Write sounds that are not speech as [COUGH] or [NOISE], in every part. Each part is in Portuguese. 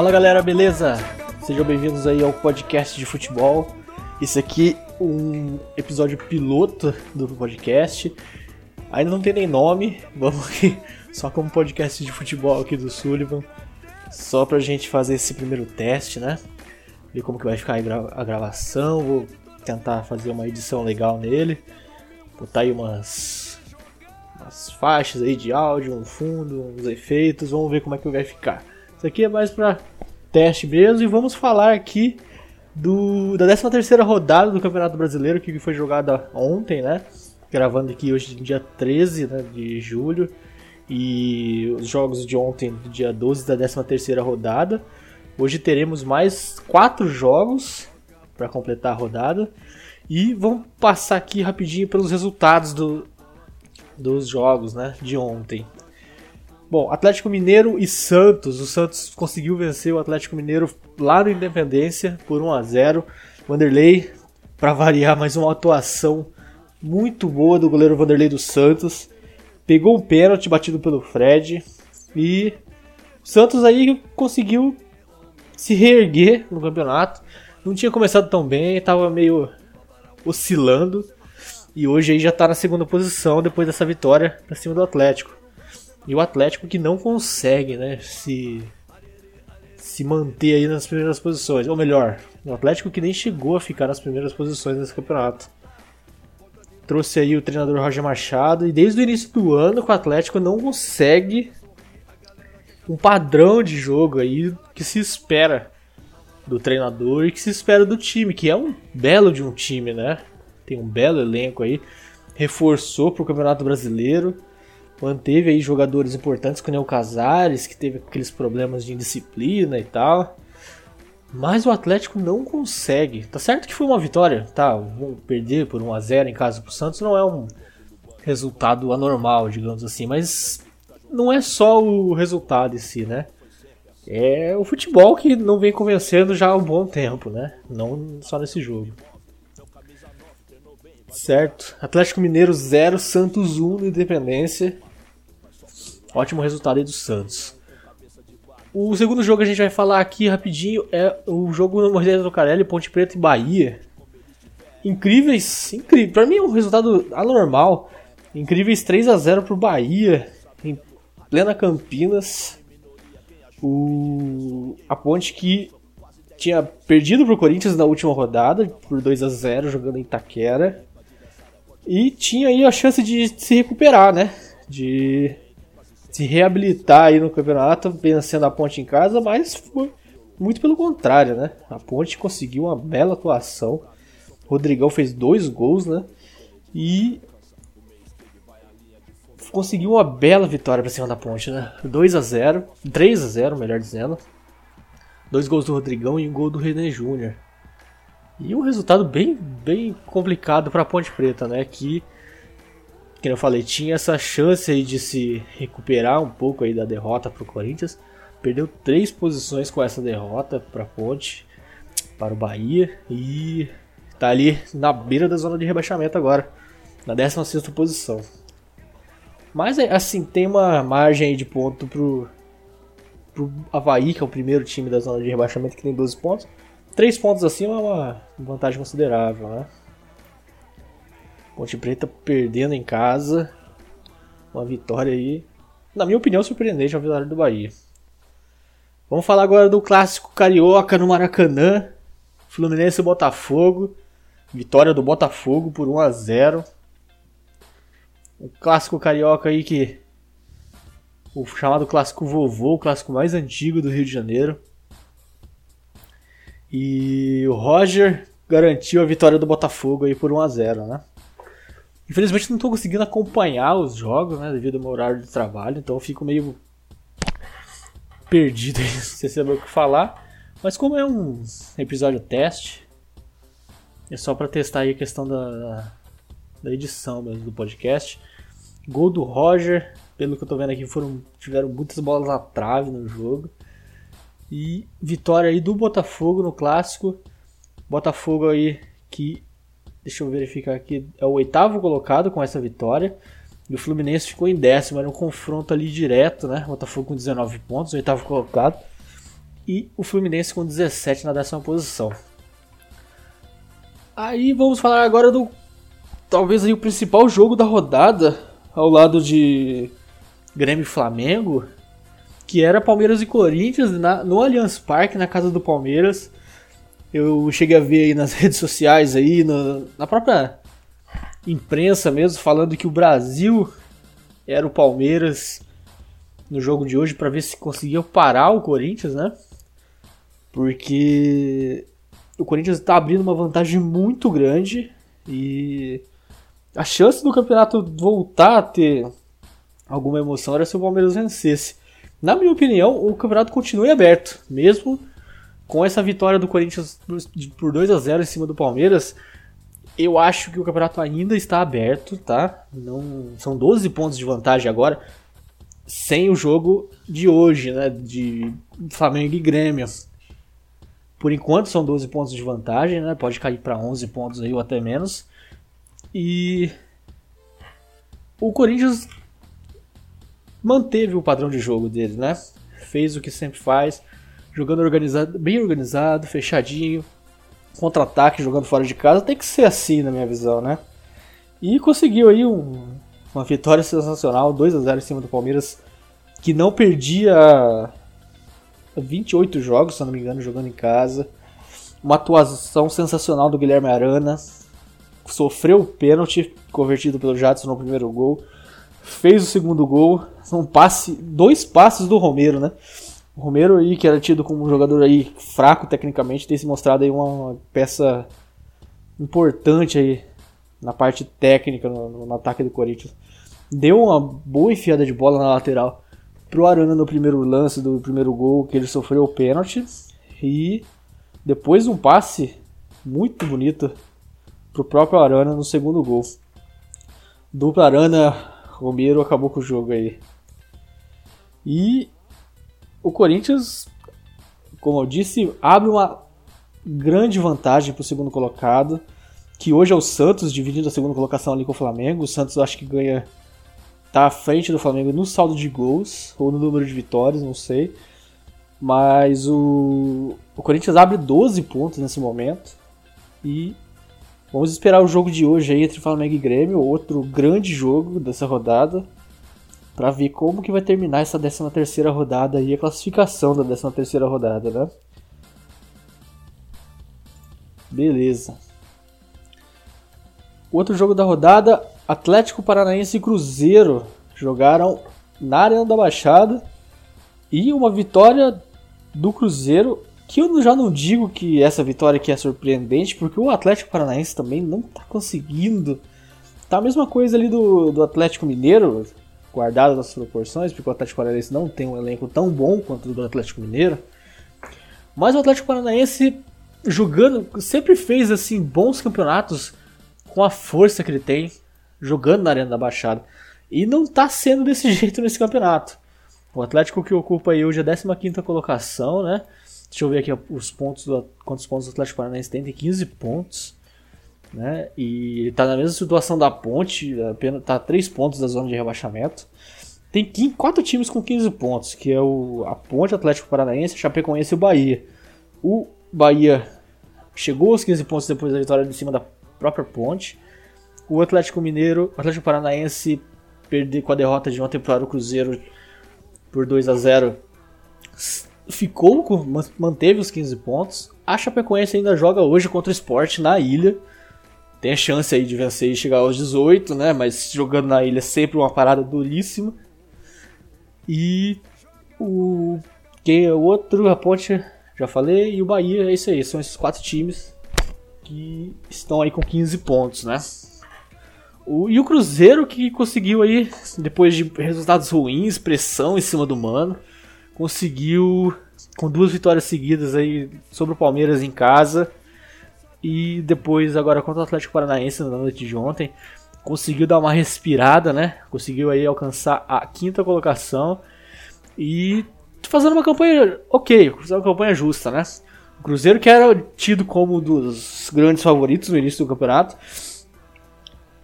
Fala galera, beleza? Sejam bem-vindos aí ao podcast de futebol. Isso aqui um episódio piloto do podcast. Ainda não tem nem nome, [LAUGHS] vamos aqui só como podcast de futebol aqui do Sullivan. Só pra gente fazer esse primeiro teste, né? Ver como que vai ficar a gravação, vou tentar fazer uma edição legal nele. Botar aí umas, umas faixas aí de áudio, um fundo, uns efeitos, vamos ver como é que vai ficar. Isso aqui é mais pra teste mesmo e vamos falar aqui do, da 13 terceira rodada do Campeonato Brasileiro que foi jogada ontem, né? Gravando aqui hoje dia 13 né, de julho. E os jogos de ontem, dia 12 da 13 terceira rodada. Hoje teremos mais quatro jogos para completar a rodada. E vamos passar aqui rapidinho pelos resultados do, dos jogos né, de ontem. Bom, Atlético Mineiro e Santos. O Santos conseguiu vencer o Atlético Mineiro lá no Independência por 1 a 0. Vanderlei, para variar, mais uma atuação muito boa do goleiro Vanderlei dos Santos. Pegou um pênalti batido pelo Fred e o Santos aí conseguiu se reerguer no campeonato. Não tinha começado tão bem, estava meio oscilando e hoje aí já está na segunda posição depois dessa vitória para cima do Atlético. E o Atlético que não consegue, né, se se manter aí nas primeiras posições, ou melhor, o Atlético que nem chegou a ficar nas primeiras posições nesse campeonato. Trouxe aí o treinador Roger Machado e desde o início do ano o Atlético não consegue um padrão de jogo aí que se espera do treinador e que se espera do time, que é um belo de um time, né? Tem um belo elenco aí, reforçou para o Campeonato Brasileiro manteve aí jogadores importantes como o Casares, que teve aqueles problemas de indisciplina e tal. Mas o Atlético não consegue. Tá certo que foi uma vitória, tá? Perder por 1 a 0 em casa pro Santos não é um resultado anormal, digamos assim, mas não é só o resultado em si, né? É o futebol que não vem convencendo já há um bom tempo, né? Não só nesse jogo. Certo. Atlético Mineiro 0, Santos 1 no Independência. Ótimo resultado aí do Santos. O segundo jogo que a gente vai falar aqui rapidinho é o jogo Moisés do Carelli, Ponte Preta e Bahia. Incríveis, incrível. Para mim é um resultado anormal. Incríveis 3 a 0 pro Bahia em plena Campinas. O a Ponte que tinha perdido pro Corinthians na última rodada por 2 a 0 jogando em Itaquera. E tinha aí a chance de se recuperar, né? De se reabilitar aí no campeonato, vencendo a Ponte em casa, mas foi muito pelo contrário, né? A Ponte conseguiu uma bela atuação. Rodrigão fez dois gols, né? E conseguiu uma bela vitória para cima da Ponte, né? 2 a 0, 3 a 0, melhor dizendo. Dois gols do Rodrigão e um gol do René Júnior. E um resultado bem, bem complicado para a Ponte Preta, né? Que que eu falei, tinha essa chance aí de se recuperar um pouco aí da derrota para o Corinthians. Perdeu três posições com essa derrota para Ponte, para o Bahia e está ali na beira da zona de rebaixamento agora, na 16 posição. Mas é, assim, tem uma margem de ponto pro, pro Havaí, que é o primeiro time da zona de rebaixamento, que tem 12 pontos. Três pontos acima é uma vantagem considerável, né? Ponte Preta perdendo em casa. Uma vitória aí, na minha opinião, surpreendente a vitória do Bahia. Vamos falar agora do clássico carioca no Maracanã. Fluminense e Botafogo. Vitória do Botafogo por 1 a 0. O clássico carioca aí que o chamado clássico vovô, o clássico mais antigo do Rio de Janeiro. E o Roger garantiu a vitória do Botafogo aí por 1 a 0, né? Infelizmente não estou conseguindo acompanhar os jogos, né, devido ao meu horário de trabalho, então eu fico meio perdido [LAUGHS] sem saber o que falar. Mas como é um episódio teste, é só para testar aí a questão da, da edição mesmo do podcast. Gol do Roger, pelo que eu tô vendo aqui, foram, tiveram muitas bolas na trave no jogo. E vitória aí do Botafogo no clássico. Botafogo aí que Deixa eu verificar aqui. É o oitavo colocado com essa vitória. E o Fluminense ficou em décimo. Era um confronto ali direto, né? Botafogo com 19 pontos, oitavo colocado. e o Fluminense com 17 na décima posição. Aí vamos falar agora do talvez aí o principal jogo da rodada ao lado de Grêmio e Flamengo, que era Palmeiras e Corinthians na, no Allianz Parque, na casa do Palmeiras. Eu cheguei a ver aí nas [LAUGHS] redes sociais aí, no, na própria imprensa mesmo, falando que o Brasil era o Palmeiras no jogo de hoje para ver se conseguia parar o Corinthians, né? Porque o Corinthians está abrindo uma vantagem muito grande e a chance do campeonato voltar a ter alguma emoção era se o Palmeiras vencesse. Na minha opinião, o campeonato continua aberto, mesmo com essa vitória do Corinthians por 2 a 0 em cima do Palmeiras. Eu acho que o campeonato ainda está aberto, tá? Não são 12 pontos de vantagem agora, sem o jogo de hoje, né, de Flamengo e Grêmio. Por enquanto são 12 pontos de vantagem, né? Pode cair para 11 pontos aí ou até menos. E o Corinthians manteve o padrão de jogo dele, né? Fez o que sempre faz, jogando organizado, bem organizado, fechadinho, contra-ataque, jogando fora de casa. Tem que ser assim, na minha visão, né? E conseguiu aí um, uma vitória sensacional, 2 a 0 em cima do Palmeiras, que não perdia 28 jogos, se não me engano, jogando em casa. Uma atuação sensacional do Guilherme Arana, sofreu o pênalti convertido pelo Jadson no primeiro gol, fez o segundo gol, um passe, dois passes do Romero, né? O Romero aí, que era tido como um jogador aí fraco tecnicamente, tem se mostrado aí uma peça importante aí na parte técnica no, no ataque do Corinthians. Deu uma boa enfiada de bola na lateral pro Arana no primeiro lance do primeiro gol, que ele sofreu o pênalti. E depois um passe muito bonito pro próprio Arana no segundo gol. Dupla Arana Romero acabou com o jogo aí. E o Corinthians, como eu disse, abre uma grande vantagem para o segundo colocado, que hoje é o Santos dividindo a segunda colocação ali com o Flamengo. O Santos acho que ganha tá à frente do Flamengo no saldo de gols ou no número de vitórias, não sei. Mas o, o Corinthians abre 12 pontos nesse momento e Vamos esperar o jogo de hoje aí entre Flamengo e Grêmio, outro grande jogo dessa rodada, para ver como que vai terminar essa 13 terceira rodada e a classificação da 13 terceira rodada, né? Beleza. Outro jogo da rodada, Atlético Paranaense e Cruzeiro jogaram na Arena da Baixada e uma vitória do Cruzeiro que eu já não digo que essa vitória aqui é surpreendente, porque o Atlético Paranaense também não está conseguindo. Tá a mesma coisa ali do, do Atlético Mineiro, guardado as proporções, porque o Atlético Paranaense não tem um elenco tão bom quanto o do Atlético Mineiro. Mas o Atlético Paranaense jogando, sempre fez assim bons campeonatos com a força que ele tem, jogando na Arena da Baixada. E não está sendo desse [LAUGHS] jeito nesse campeonato. O Atlético que ocupa aí hoje a 15ª colocação, né? Deixa eu ver aqui os pontos do, quantos pontos o Atlético Paranaense tem. Tem 15 pontos. Né? E ele tá na mesma situação da Ponte, apenas tá a 3 pontos da zona de rebaixamento. Tem 15, 4 times com 15 pontos, que é o a Ponte, Atlético Paranaense, Chapecoense e o Bahia. O Bahia chegou aos 15 pontos depois da vitória de cima da própria Ponte. O Atlético Mineiro, o Atlético Paranaense perder com a derrota de ontem para o Cruzeiro por 2 a 0 ficou, manteve os 15 pontos. A Chapecoense ainda joga hoje contra o Sport na ilha. Tem a chance aí de vencer e chegar aos 18, né? Mas jogando na ilha é sempre uma parada duríssima. E o quem é o outro, a Ponte, já falei, e o Bahia, é isso aí, são esses quatro times que estão aí com 15 pontos, né? O, e o Cruzeiro que conseguiu aí, depois de resultados ruins, pressão em cima do Mano, conseguiu com duas vitórias seguidas aí sobre o Palmeiras em casa e depois agora contra o Atlético Paranaense na noite de ontem conseguiu dar uma respirada, né? Conseguiu aí alcançar a quinta colocação e fazendo uma campanha ok, uma campanha justa, né? O Cruzeiro que era tido como um dos grandes favoritos no início do campeonato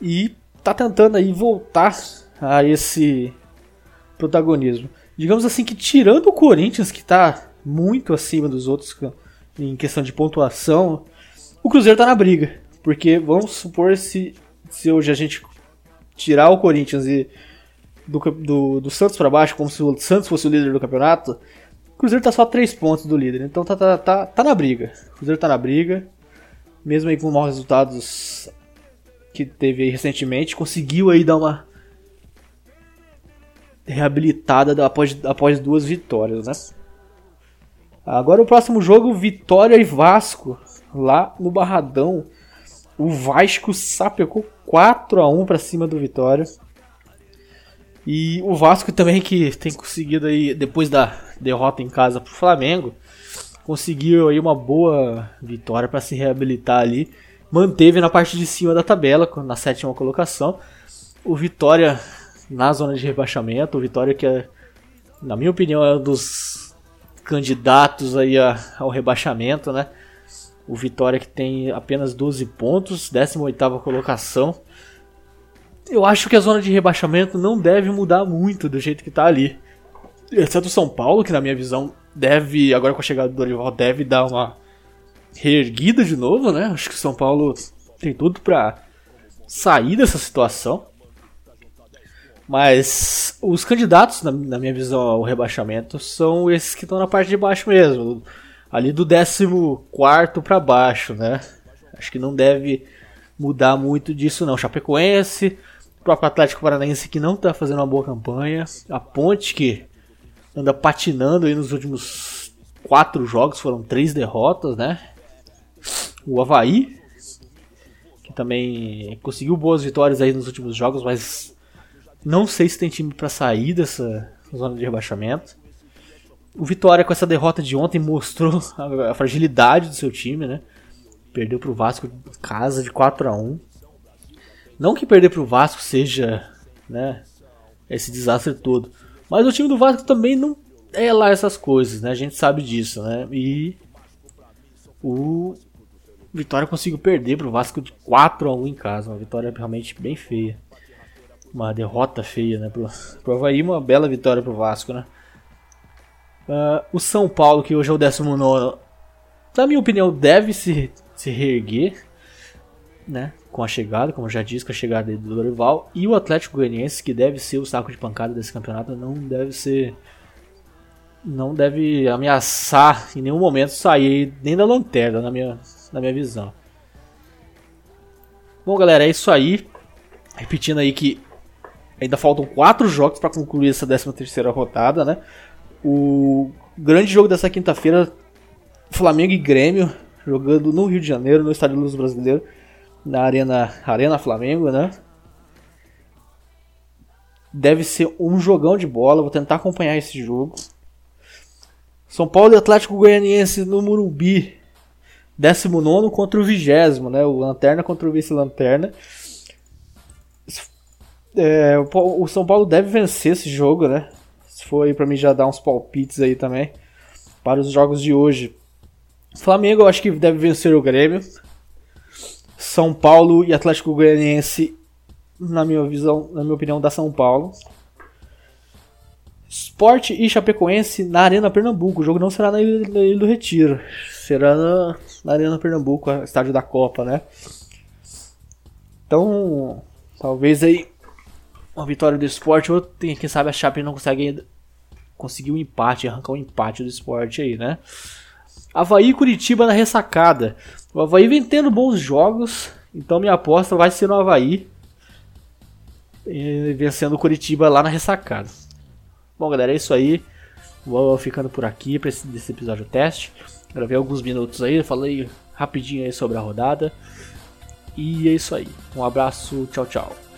e tá tentando aí voltar a esse protagonismo digamos assim, que tirando o Corinthians, que tá muito acima dos outros em questão de pontuação, o Cruzeiro tá na briga. Porque vamos supor se, se hoje a gente tirar o Corinthians e do, do, do Santos para baixo, como se o Santos fosse o líder do campeonato, o Cruzeiro tá só 3 pontos do líder. Então tá, tá, tá, tá na briga. O Cruzeiro tá na briga. Mesmo aí com maus resultados que teve aí recentemente, conseguiu aí dar uma reabilitada após, após duas vitórias, né? Agora o próximo jogo, Vitória e Vasco, lá no Barradão. O Vasco sapecou 4 a 1 para cima do Vitória. E o Vasco também que tem conseguido aí depois da derrota em casa pro Flamengo, conseguiu aí uma boa vitória para se reabilitar ali. Manteve na parte de cima da tabela, na sétima colocação. O Vitória na zona de rebaixamento, o Vitória que é, na minha opinião é um dos candidatos aí ao rebaixamento, né? O Vitória que tem apenas 12 pontos, 18ª colocação. Eu acho que a zona de rebaixamento não deve mudar muito do jeito que está ali. Exceto o São Paulo, que na minha visão deve, agora com a chegada do Dorival, deve dar uma reerguida de novo, né? Acho que o São Paulo tem tudo para sair dessa situação. Mas os candidatos, na, na, minha visão, ao rebaixamento são esses que estão na parte de baixo mesmo. Ali do 14 para baixo, né? Acho que não deve mudar muito disso, não. Chapecoense, o próprio Atlético Paranaense que não está fazendo uma boa campanha. A Ponte que anda patinando aí nos últimos quatro jogos, foram três derrotas, né? O Havaí, que também conseguiu boas vitórias aí nos últimos jogos, mas não sei se tem time para sair dessa zona de rebaixamento. O Vitória com essa derrota de ontem mostrou [LAUGHS] a fragilidade do seu time, né? Perdeu pro Vasco em casa de 4 a 1 Não que perder pro Vasco seja, né, esse desastre todo. Mas o time do Vasco também não é lá essas coisas, né? A gente sabe disso, né? E o Vitória conseguiu perder pro Vasco de 4 a 1 em casa, uma vitória realmente bem feia. Uma derrota feia, né? Pro, pro Havaí, uma bela vitória pro Vasco, né? Uh, o São Paulo, que hoje é o 19, na minha opinião, deve se, se reerguer, né? com a chegada, como já disse, com a chegada do Dorival, e o Atlético Goianiense, que deve ser o saco de pancada desse campeonato, não deve ser não deve ameaçar em nenhum momento sair nem da lanterna, na minha, na minha visão. Bom, galera, é isso aí. Repetindo aí que ainda faltam quatro jogos para concluir essa 13 terceira rodada, né? O grande jogo dessa quinta-feira, Flamengo e Grêmio, jogando no Rio de Janeiro, no Estádio Luz Brasileiro na Arena, Arena Flamengo, né? Deve ser um jogão de bola, vou tentar acompanhar esse jogo. São Paulo e Atlético Goianiense no Murumbi. 19 contra o 20, né? O Lanterna contra o Vice-Lanterna. É, o São Paulo deve vencer esse jogo, né? Se for aí pra mim já dar uns palpites aí também. Para os jogos de hoje. Flamengo eu acho que deve vencer o Grêmio. São Paulo e Atlético Goianiense, na minha visão, na minha opinião, da São Paulo. Esporte e Chapecoense na Arena Pernambuco. O jogo não será na Ilha, do Retiro, será na, na Arena Pernambuco, estádio da Copa, né? Então, talvez aí uma vitória do esporte, ou quem sabe a Chape não consegue conseguir um empate, arrancar um empate do esporte aí, né? Havaí e Curitiba na ressacada. O Havaí vem tendo bons jogos, então minha aposta vai ser no Havaí. Vencendo o Curitiba lá na ressacada. Bom, galera, é isso aí. Vou ficando por aqui para esse desse episódio teste. Gravei alguns minutos aí, falei rapidinho aí sobre a rodada. E é isso aí. Um abraço, tchau, tchau.